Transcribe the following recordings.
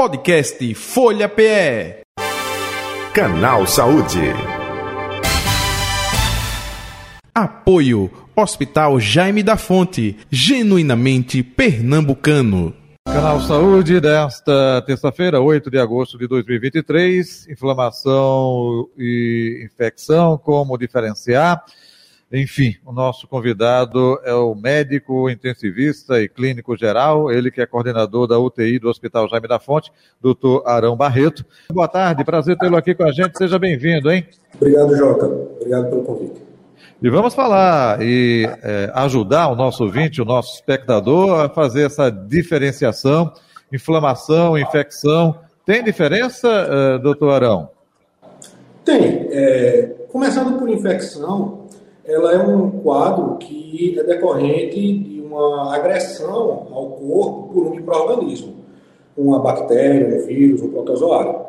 Podcast Folha PE. Canal Saúde. Apoio Hospital Jaime da Fonte, genuinamente pernambucano. Canal Saúde desta terça-feira, 8 de agosto de 2023. Inflamação e infecção, como diferenciar. Enfim, o nosso convidado é o médico intensivista e clínico geral, ele que é coordenador da UTI do Hospital Jaime da Fonte, doutor Arão Barreto. Boa tarde, prazer tê-lo aqui com a gente, seja bem-vindo, hein? Obrigado, Jota. Obrigado pelo convite. E vamos falar e é, ajudar o nosso ouvinte, o nosso espectador, a fazer essa diferenciação, inflamação, infecção. Tem diferença, uh, doutor Arão? Tem. É, começando por infecção, ela é um quadro que é decorrente de uma agressão ao corpo por um microorganismo, uma bactéria, um vírus, um protozoário.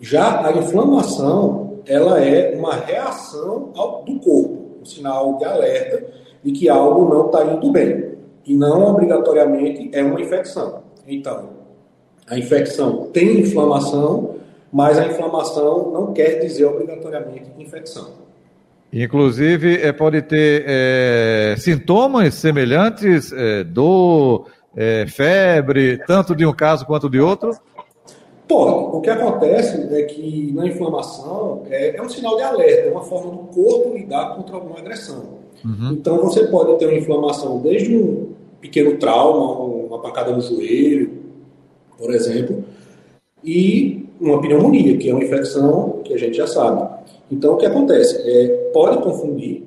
Já a inflamação, ela é uma reação ao, do corpo, um sinal de alerta de que algo não está indo bem, e não obrigatoriamente é uma infecção. Então, a infecção tem inflamação, mas a inflamação não quer dizer obrigatoriamente infecção. Inclusive, é, pode ter é, sintomas semelhantes, é, dor, febre, tanto de um caso quanto de outro? Pode. O que acontece é que na inflamação é, é um sinal de alerta, é uma forma do corpo lidar contra alguma agressão. Uhum. Então, você pode ter uma inflamação desde um pequeno trauma, uma pancada no joelho, por exemplo, e uma pneumonia, que é uma infecção que a gente já sabe. Então, o que acontece? É, pode confundir,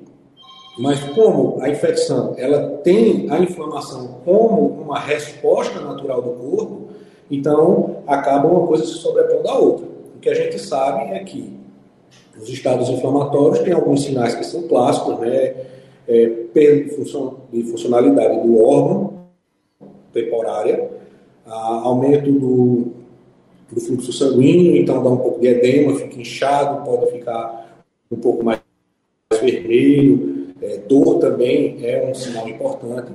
mas como a infecção ela tem a inflamação como uma resposta natural do corpo, então acaba uma coisa se sobrepondo à outra. O que a gente sabe é que os estados inflamatórios têm alguns sinais que são clássicos, né? É, perda de, de funcionalidade do órgão temporária, aumento do do fluxo sanguíneo, então dá um pouco de edema, fica inchado, pode ficar um pouco mais vermelho, é, dor também é um sinal importante.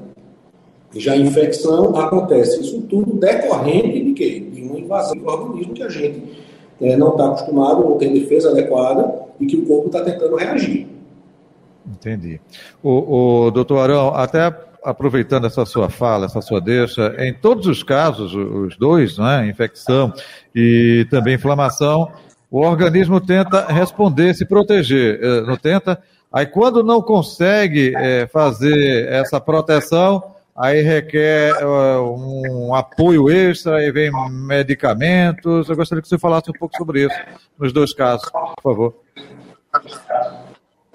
Já a infecção acontece isso tudo decorrente de quê? De uma invasão do organismo que a gente é, não está acostumado, não tem defesa adequada e que o corpo está tentando reagir. Entendi. O, o doutor Arão, até aproveitando essa sua fala, essa sua deixa, em todos os casos, os dois, né, infecção e também inflamação, o organismo tenta responder, se proteger, eh, não tenta. Aí quando não consegue é, fazer essa proteção, aí requer uh, um apoio extra, aí vem medicamentos. Eu gostaria que você falasse um pouco sobre isso, nos dois casos, por favor.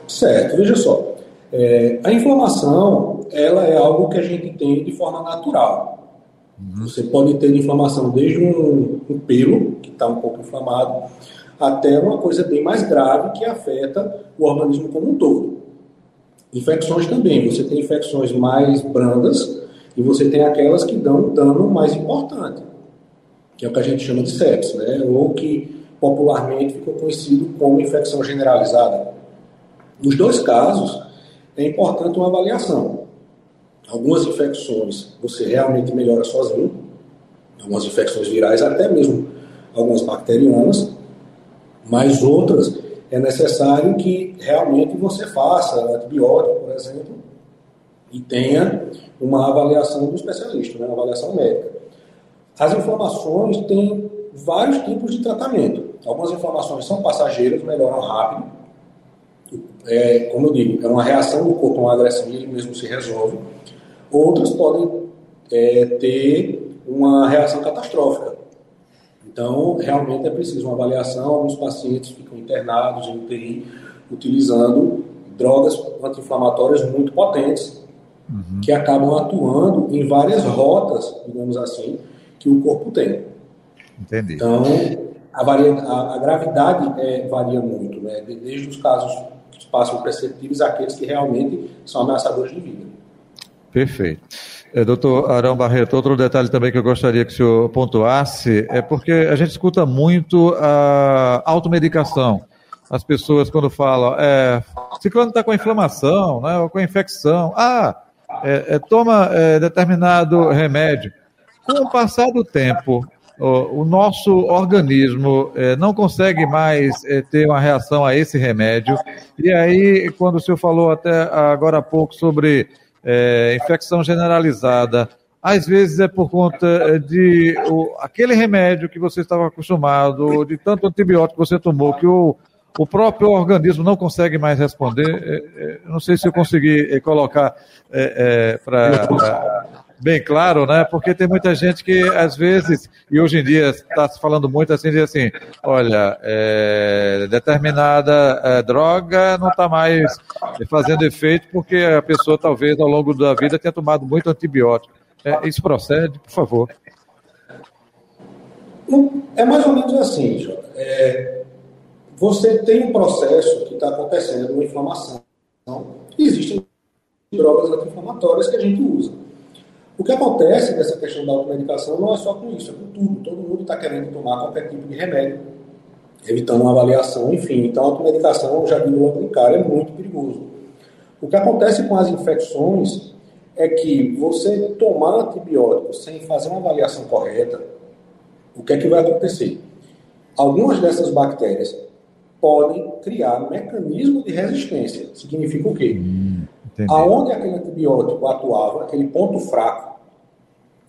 Certo, veja só. É, a inflamação, ela é algo que a gente tem de forma natural. Você pode ter inflamação desde um, um pelo, que está um pouco inflamado, até uma coisa bem mais grave que afeta o organismo como um todo. Infecções também. Você tem infecções mais brandas e você tem aquelas que dão um dano mais importante, que é o que a gente chama de sepsis, né? ou que popularmente ficou conhecido como infecção generalizada. Nos dois casos, é importante uma avaliação. Algumas infecções você realmente melhora sozinho, algumas infecções virais, até mesmo algumas bacterianas, mas outras é necessário que realmente você faça antibiótico, por exemplo, e tenha uma avaliação do especialista, né, uma avaliação médica. As inflamações têm vários tipos de tratamento. Algumas inflamações são passageiras, melhoram rápido, é, como eu digo, é uma reação do corpo a uma agressão e ele mesmo se resolve. Outras podem é, ter uma reação catastrófica. Então, realmente é preciso uma avaliação. Alguns pacientes ficam internados em UTI utilizando drogas anti-inflamatórias muito potentes, uhum. que acabam atuando em várias rotas, digamos assim, que o corpo tem. Entendi. Então, a, varia, a, a gravidade é, varia muito, né? desde os casos passam perceptíveis àqueles que realmente são ameaçadores de vida. Perfeito. É, doutor Arão Barreto, outro detalhe também que eu gostaria que o senhor pontuasse é porque a gente escuta muito a automedicação. As pessoas, quando falam, é, ciclano está com inflamação, né, ou com infecção, ah, é, é, toma é, determinado remédio. Com o passar do tempo, o, nosso organismo é, não consegue mais é, ter uma reação a esse remédio. E aí, quando o senhor falou até agora há pouco sobre é, infecção generalizada, às vezes é por conta de o, aquele remédio que você estava acostumado, de tanto antibiótico que você tomou, que o, o próprio organismo não consegue mais responder. É, é, não sei se eu consegui é, colocar para bem claro, né? Porque tem muita gente que, às vezes, e hoje em dia está se falando muito assim, de assim, olha, é, determinada é, droga não está mais fazendo efeito porque a pessoa talvez ao longo da vida tenha tomado muito antibiótico. É, isso procede, por favor. É mais ou menos assim, Jota. É, você tem um processo que está acontecendo, uma inflamação. Existem drogas anti-inflamatórias que a gente usa. O que acontece nessa questão da automedicação não é só com isso, é com tudo. Todo mundo está querendo tomar qualquer tipo de remédio, evitando uma avaliação, enfim. Então, a automedicação, já vi no aplicar, é muito perigoso. O que acontece com as infecções é que você tomar antibiótico sem fazer uma avaliação correta, o que é que vai acontecer? Algumas dessas bactérias podem criar mecanismo de resistência. Significa o quê? Entendi. Aonde aquele antibiótico atuava, aquele ponto fraco,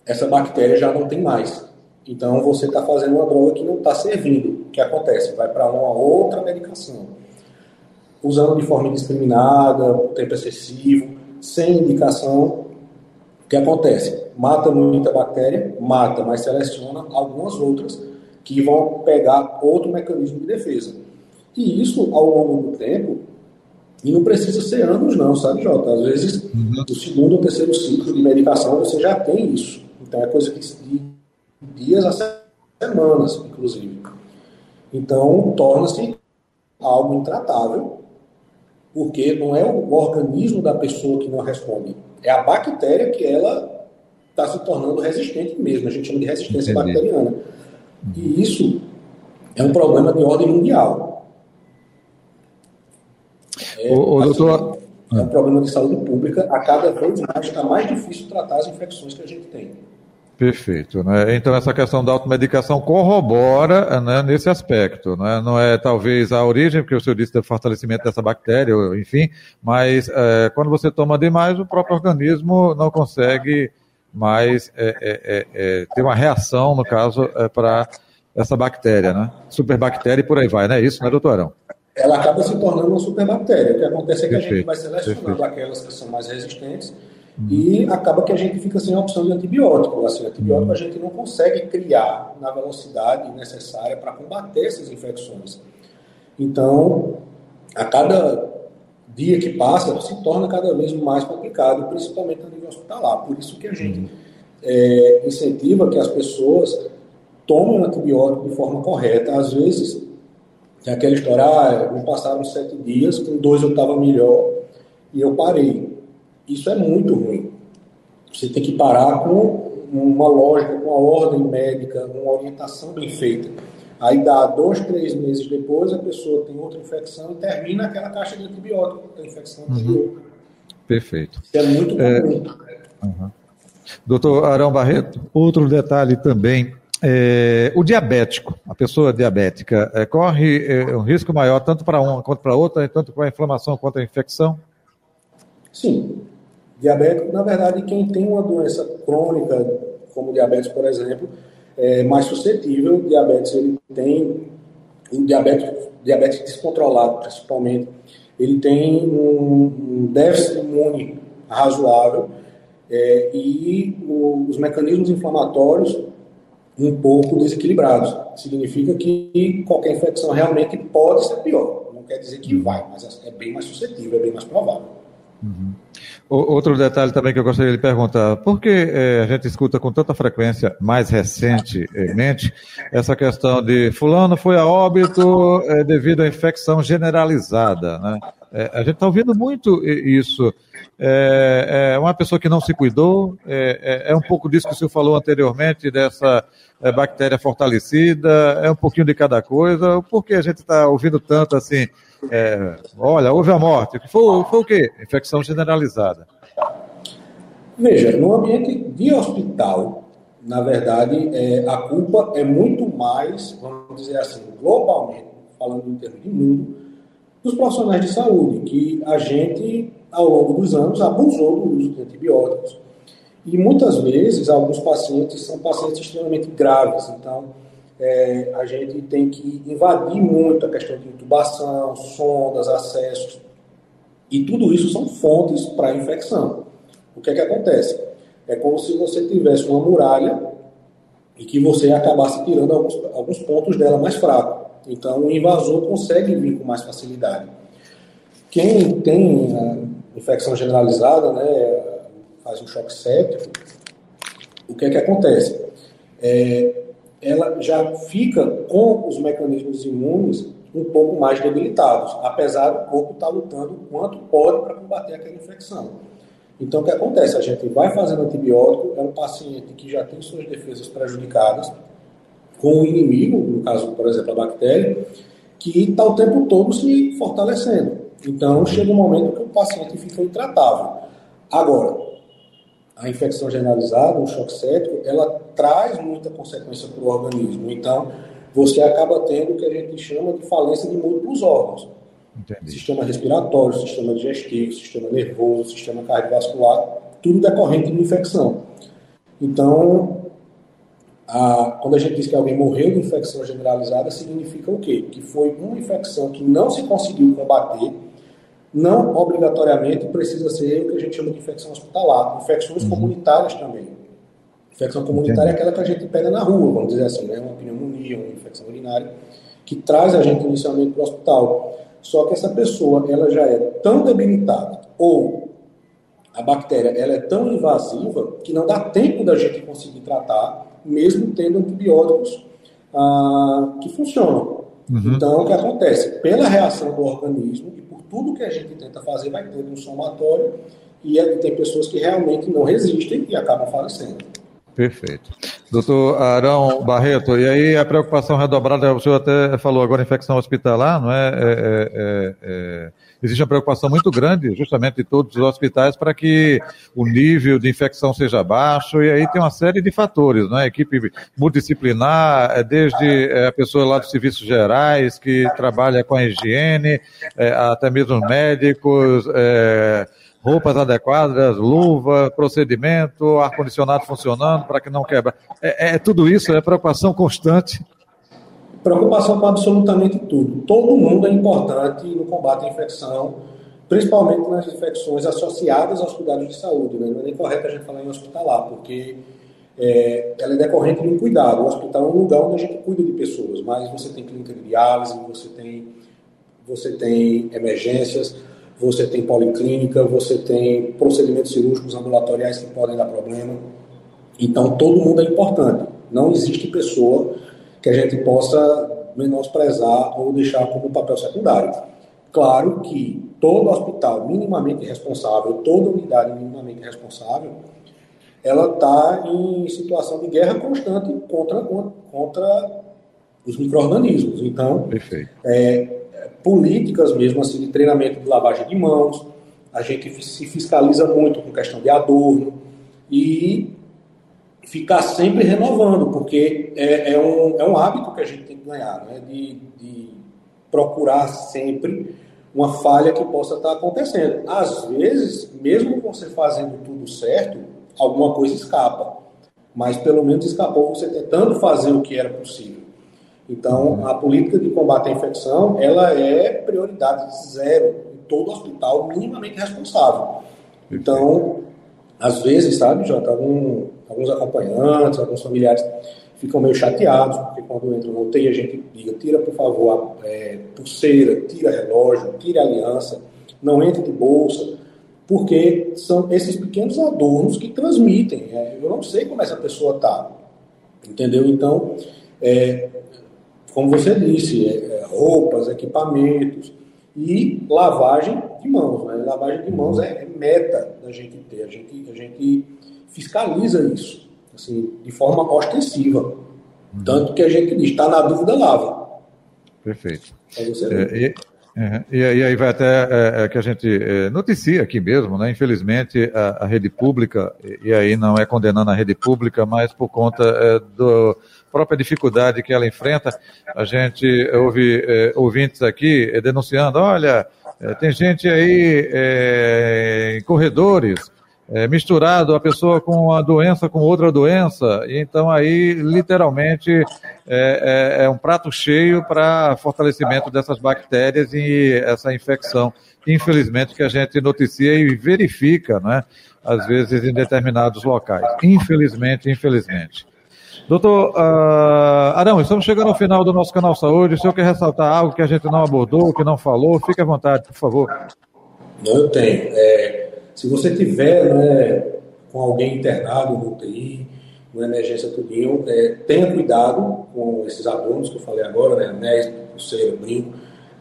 essa bactéria já não tem mais. Então você está fazendo uma droga que não está servindo. O que acontece? Vai para uma outra medicação. Usando de forma indiscriminada, por tempo excessivo, sem indicação. O que acontece? Mata muita bactéria, mata, mas seleciona algumas outras que vão pegar outro mecanismo de defesa. E isso, ao longo do tempo, e não precisa ser anos, não, sabe, Jota? Às vezes, uhum. no segundo ou terceiro ciclo de medicação, você já tem isso. Então, é coisa que de dias a semanas, inclusive. Então, torna-se algo intratável, porque não é o organismo da pessoa que não responde, é a bactéria que ela está se tornando resistente mesmo. A gente chama de resistência Entendi. bacteriana. E isso é um problema de ordem mundial. É, o, o assim, doutor... é um problema de saúde pública. A cada vez mais está mais difícil tratar as infecções que a gente tem. Perfeito. Né? Então, essa questão da automedicação corrobora né, nesse aspecto. Né? Não é talvez a origem, porque o senhor disse do fortalecimento dessa bactéria, enfim, mas é, quando você toma demais, o próprio organismo não consegue mais é, é, é, é ter uma reação, no caso, é, para essa bactéria, né? Superbactéria e por aí vai, não é isso, né, doutorão? Ela acaba se tornando uma superbactéria. O que acontece é que Perfeito. a gente vai selecionando Perfeito. aquelas que são mais resistentes uhum. e acaba que a gente fica sem a opção de antibiótico. Assim, antibiótico uhum. a gente não consegue criar na velocidade necessária para combater essas infecções. Então, a cada dia que passa, se torna cada vez mais complicado, principalmente a nível hospitalar. Por isso que a gente uhum. é, incentiva que as pessoas tomem o antibiótico de forma correta. Às vezes, tem aquela história, ah, me passaram sete dias, com dois eu estava melhor e eu parei. Isso é muito ruim. Você tem que parar com uma lógica, com uma ordem médica, uma orientação bem feita. Aí dá dois, três meses depois, a pessoa tem outra infecção e termina aquela caixa de antibiótico da infecção anterior. Uhum. Perfeito. Isso é muito é, comum. É... Uhum. Doutor Arão Barreto, outro detalhe também é, o diabético, a pessoa diabética, é, corre é, um risco maior tanto para uma quanto para outra, tanto para a inflamação quanto a infecção? Sim. Diabético, na verdade, quem tem uma doença crônica, como diabetes, por exemplo, é mais suscetível. Diabetes, ele tem, diabetes, diabetes descontrolado, principalmente, ele tem um déficit imune razoável é, e o, os mecanismos inflamatórios um pouco desequilibrados. Significa que qualquer infecção realmente pode ser pior. Não quer dizer que vai, mas é bem mais suscetível, é bem mais provável. Uhum. Outro detalhe também que eu gostaria de perguntar: por que é, a gente escuta com tanta frequência, mais recentemente, essa questão de fulano foi a óbito é, devido à infecção generalizada? Né? É, a gente está ouvindo muito isso. É, é, uma pessoa que não se cuidou, é, é, é, um pouco disso que o senhor falou anteriormente, dessa é, bactéria fortalecida, é um pouquinho de cada coisa. Por que a gente está ouvindo tanto assim? É, olha, houve a morte. Foi, foi o quê? Infecção generalizada. Veja, no ambiente de hospital, na verdade, é, a culpa é muito mais, vamos dizer assim, globalmente, falando em termos de mundo, dos profissionais de saúde, que a gente, ao longo dos anos, abusou do uso de antibióticos. E muitas vezes, alguns pacientes são pacientes extremamente graves, então é, a gente tem que invadir muito a questão de intubação, sondas, acessos, e tudo isso são fontes para infecção. O que é que acontece? É como se você tivesse uma muralha e que você acabasse tirando alguns, alguns pontos dela mais fracos. Então, o invasor consegue vir com mais facilidade. Quem tem infecção generalizada, né, faz um choque séptico, o que é que acontece? É, ela já fica com os mecanismos imunes um pouco mais debilitados, apesar do corpo estar lutando o quanto pode para combater aquela infecção. Então, o que acontece? A gente vai fazendo antibiótico, é um paciente que já tem suas defesas prejudicadas, com o inimigo, no caso, por exemplo, a bactéria, que está o tempo todo se fortalecendo. Então, chega um momento que o paciente fica intratável. Agora, a infecção generalizada, o choque séptico, ela traz muita consequência para o organismo. Então, você acaba tendo o que a gente chama de falência de múltiplos órgãos. Entendi. Sistema respiratório, sistema digestivo, sistema nervoso, sistema cardiovascular, tudo decorrente de infecção. Então, a, quando a gente diz que alguém morreu de infecção generalizada, significa o quê? Que foi uma infecção que não se conseguiu combater, não obrigatoriamente precisa ser o que a gente chama de infecção hospitalar, infecções uhum. comunitárias também. Infecção comunitária Entendi. é aquela que a gente pega na rua, vamos dizer assim, né? uma pneumonia, uma infecção urinária, que traz a gente inicialmente para o hospital. Só que essa pessoa ela já é tão debilitada ou a bactéria ela é tão invasiva que não dá tempo da gente conseguir tratar, mesmo tendo antibióticos ah, que funcionam. Uhum. Então, o que acontece? Pela reação do organismo e por tudo que a gente tenta fazer, vai ter um somatório e tem pessoas que realmente não resistem e acabam falecendo. Perfeito. Doutor Arão Barreto, e aí a preocupação redobrada, o senhor até falou agora infecção hospitalar, não é? é, é, é, é existe uma preocupação muito grande, justamente de todos os hospitais, para que o nível de infecção seja baixo, e aí tem uma série de fatores, não é? Equipe multidisciplinar, é, desde a pessoa lá dos serviços gerais, que trabalha com a higiene, até mesmo médicos, roupas adequadas, luva, procedimento, ar-condicionado funcionando para que não quebra. É, é, tudo isso, é preocupação constante. Preocupação com absolutamente tudo. Todo mundo é importante no combate à infecção, principalmente nas infecções associadas aos cuidados de saúde. Né? Não é nem correto a gente falar em hospitalar, porque é, ela é decorrente de um cuidado. O hospital é um lugar onde a gente cuida de pessoas, mas você tem clínica de diálise, você tem, você tem emergências, você tem policlínica, você tem procedimentos cirúrgicos ambulatoriais que podem dar problema. Então, todo mundo é importante. Não existe pessoa que a gente possa menosprezar ou deixar como papel secundário. Claro que todo hospital minimamente responsável, toda unidade minimamente responsável, ela está em situação de guerra constante contra, contra os micro-organismos. Então. É, políticas mesmo assim de treinamento de lavagem de mãos, a gente se fiscaliza muito com questão de adorno e ficar sempre renovando, porque é, é, um, é um hábito que a gente tem que ganhar, né? de, de procurar sempre uma falha que possa estar acontecendo. Às vezes, mesmo você fazendo tudo certo, alguma coisa escapa, mas pelo menos escapou você tentando fazer o que era possível. Então, a política de combate à infecção, ela é prioridade zero em todo hospital minimamente responsável. Então, às vezes, sabe, Jota, algum, alguns acompanhantes, alguns familiares ficam meio chateados, porque quando entra no UTI a gente diga, tira, por favor, a é, pulseira, tira relógio, tira aliança, não entre de bolsa, porque são esses pequenos adornos que transmitem. É, eu não sei como essa pessoa está, entendeu? Então, é, como você disse, é, é, roupas, equipamentos e lavagem de mãos. Né? Lavagem de mãos é, é, meta da gente ter, a gente, a gente fiscaliza isso assim, de forma ostensiva. Uhum. Tanto que a gente diz, está na dúvida, lava. Perfeito. É, Uhum. E, aí vai até é, é, que a gente é, noticia aqui mesmo, né? Infelizmente, a, a, rede pública, e, e aí não é condenando a rede pública, mas por conta é, da própria dificuldade que ela enfrenta, a gente ouve é, ouvintes aqui é, denunciando, olha, tem gente aí em corredores é, misturado a pessoa com a doença com outra doença, e então aí literalmente é, é, é um prato cheio para fortalecimento dessas bactérias e essa infecção, infelizmente, que a gente noticia e verifica, né, às vezes em determinados locais. Infelizmente, infelizmente. Doutor uh, Arão, estamos chegando ao final do nosso canal Saúde. O senhor quer ressaltar algo que a gente não abordou, que não falou? Fique à vontade, por favor. Não, tenho. É, se você tiver né, com alguém internado no UTI, uma emergência tudinho, é, tenha cuidado com esses adornos que eu falei agora, né, anéis, pulseira, brinco,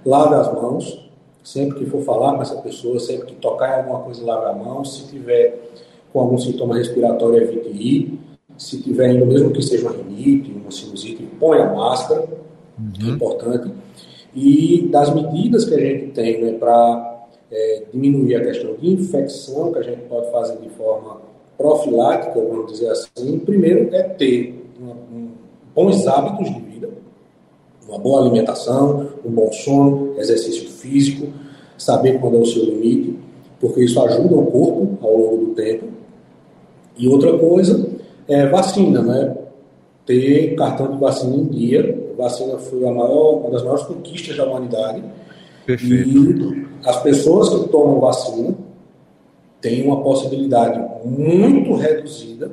lave as mãos, sempre que for falar com essa pessoa, sempre que tocar em alguma coisa, lave a mão, se tiver com algum sintoma respiratório, evite ir, se tiver indo, mesmo que seja uma rinite, uma sinusite, põe a máscara, uhum. que é importante, e das medidas que a gente tem né, para é, diminuir a questão de infecção, que a gente pode fazer de forma profilática, vamos dizer assim, primeiro é ter um, bons hábitos de vida, uma boa alimentação, um bom sono, exercício físico, saber quando é o seu limite, porque isso ajuda o corpo ao longo do tempo. E outra coisa é vacina, né? Ter cartão de vacina em dia. A vacina foi a maior, uma das maiores conquistas da humanidade Perfeito. E as pessoas que tomam vacina têm uma possibilidade muito reduzida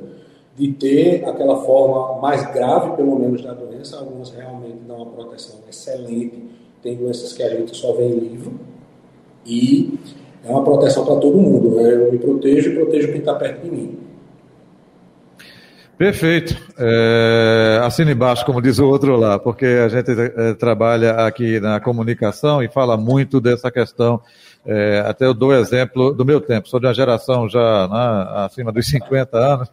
de ter aquela forma mais grave, pelo menos, da doença. Algumas realmente dão uma proteção excelente. Tem doenças que a gente só vê em livro. E é uma proteção para todo mundo. Né? Eu me protejo e protejo quem está perto de mim. Perfeito. É, assina embaixo, como diz o outro lá, porque a gente é, trabalha aqui na comunicação e fala muito dessa questão. É, até eu dou exemplo do meu tempo, sou de uma geração já né, acima dos 50 anos,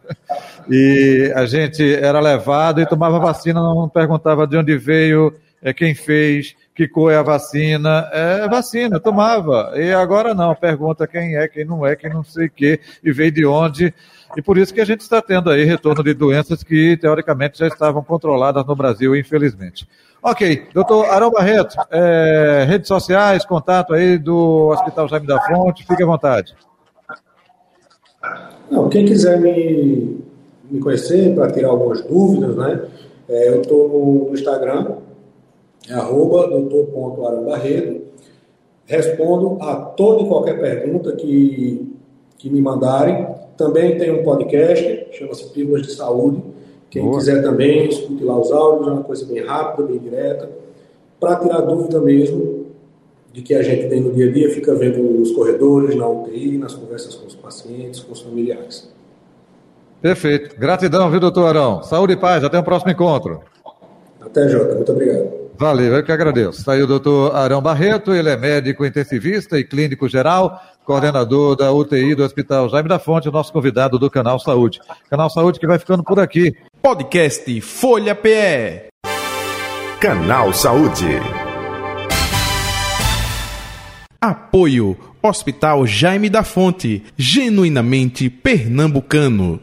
e a gente era levado e tomava vacina, não perguntava de onde veio, é, quem fez, que cor é a vacina. É vacina, tomava. E agora não, pergunta quem é, quem não é, quem não sei o quê, e veio de onde. E por isso que a gente está tendo aí retorno de doenças que, teoricamente, já estavam controladas no Brasil, infelizmente. Ok, doutor Arão Barreto, é, redes sociais, contato aí do Hospital Jaime da Fonte, fique à vontade. Não, quem quiser me, me conhecer para tirar algumas dúvidas, né? É, eu estou no Instagram, é arroba doutor.arambarreto. Respondo a toda e qualquer pergunta que, que me mandarem. Também tem um podcast, chama-se Pílulas de Saúde. Quem Boa. quiser também, escute lá os áudios, é uma coisa bem rápida, bem direta, para tirar dúvida mesmo de que a gente tem no dia a dia, fica vendo nos corredores, na UTI, nas conversas com os pacientes, com os familiares. Perfeito. Gratidão, viu, doutor Arão? Saúde e paz, até o próximo encontro. Até, Jota. Muito obrigado. Valeu, eu que agradeço. Está aí o doutor Arão Barreto, ele é médico intensivista e clínico geral, coordenador da UTI do Hospital Jaime da Fonte, nosso convidado do Canal Saúde. Canal Saúde que vai ficando por aqui. Podcast Folha PE. Canal Saúde. Apoio Hospital Jaime da Fonte, genuinamente pernambucano.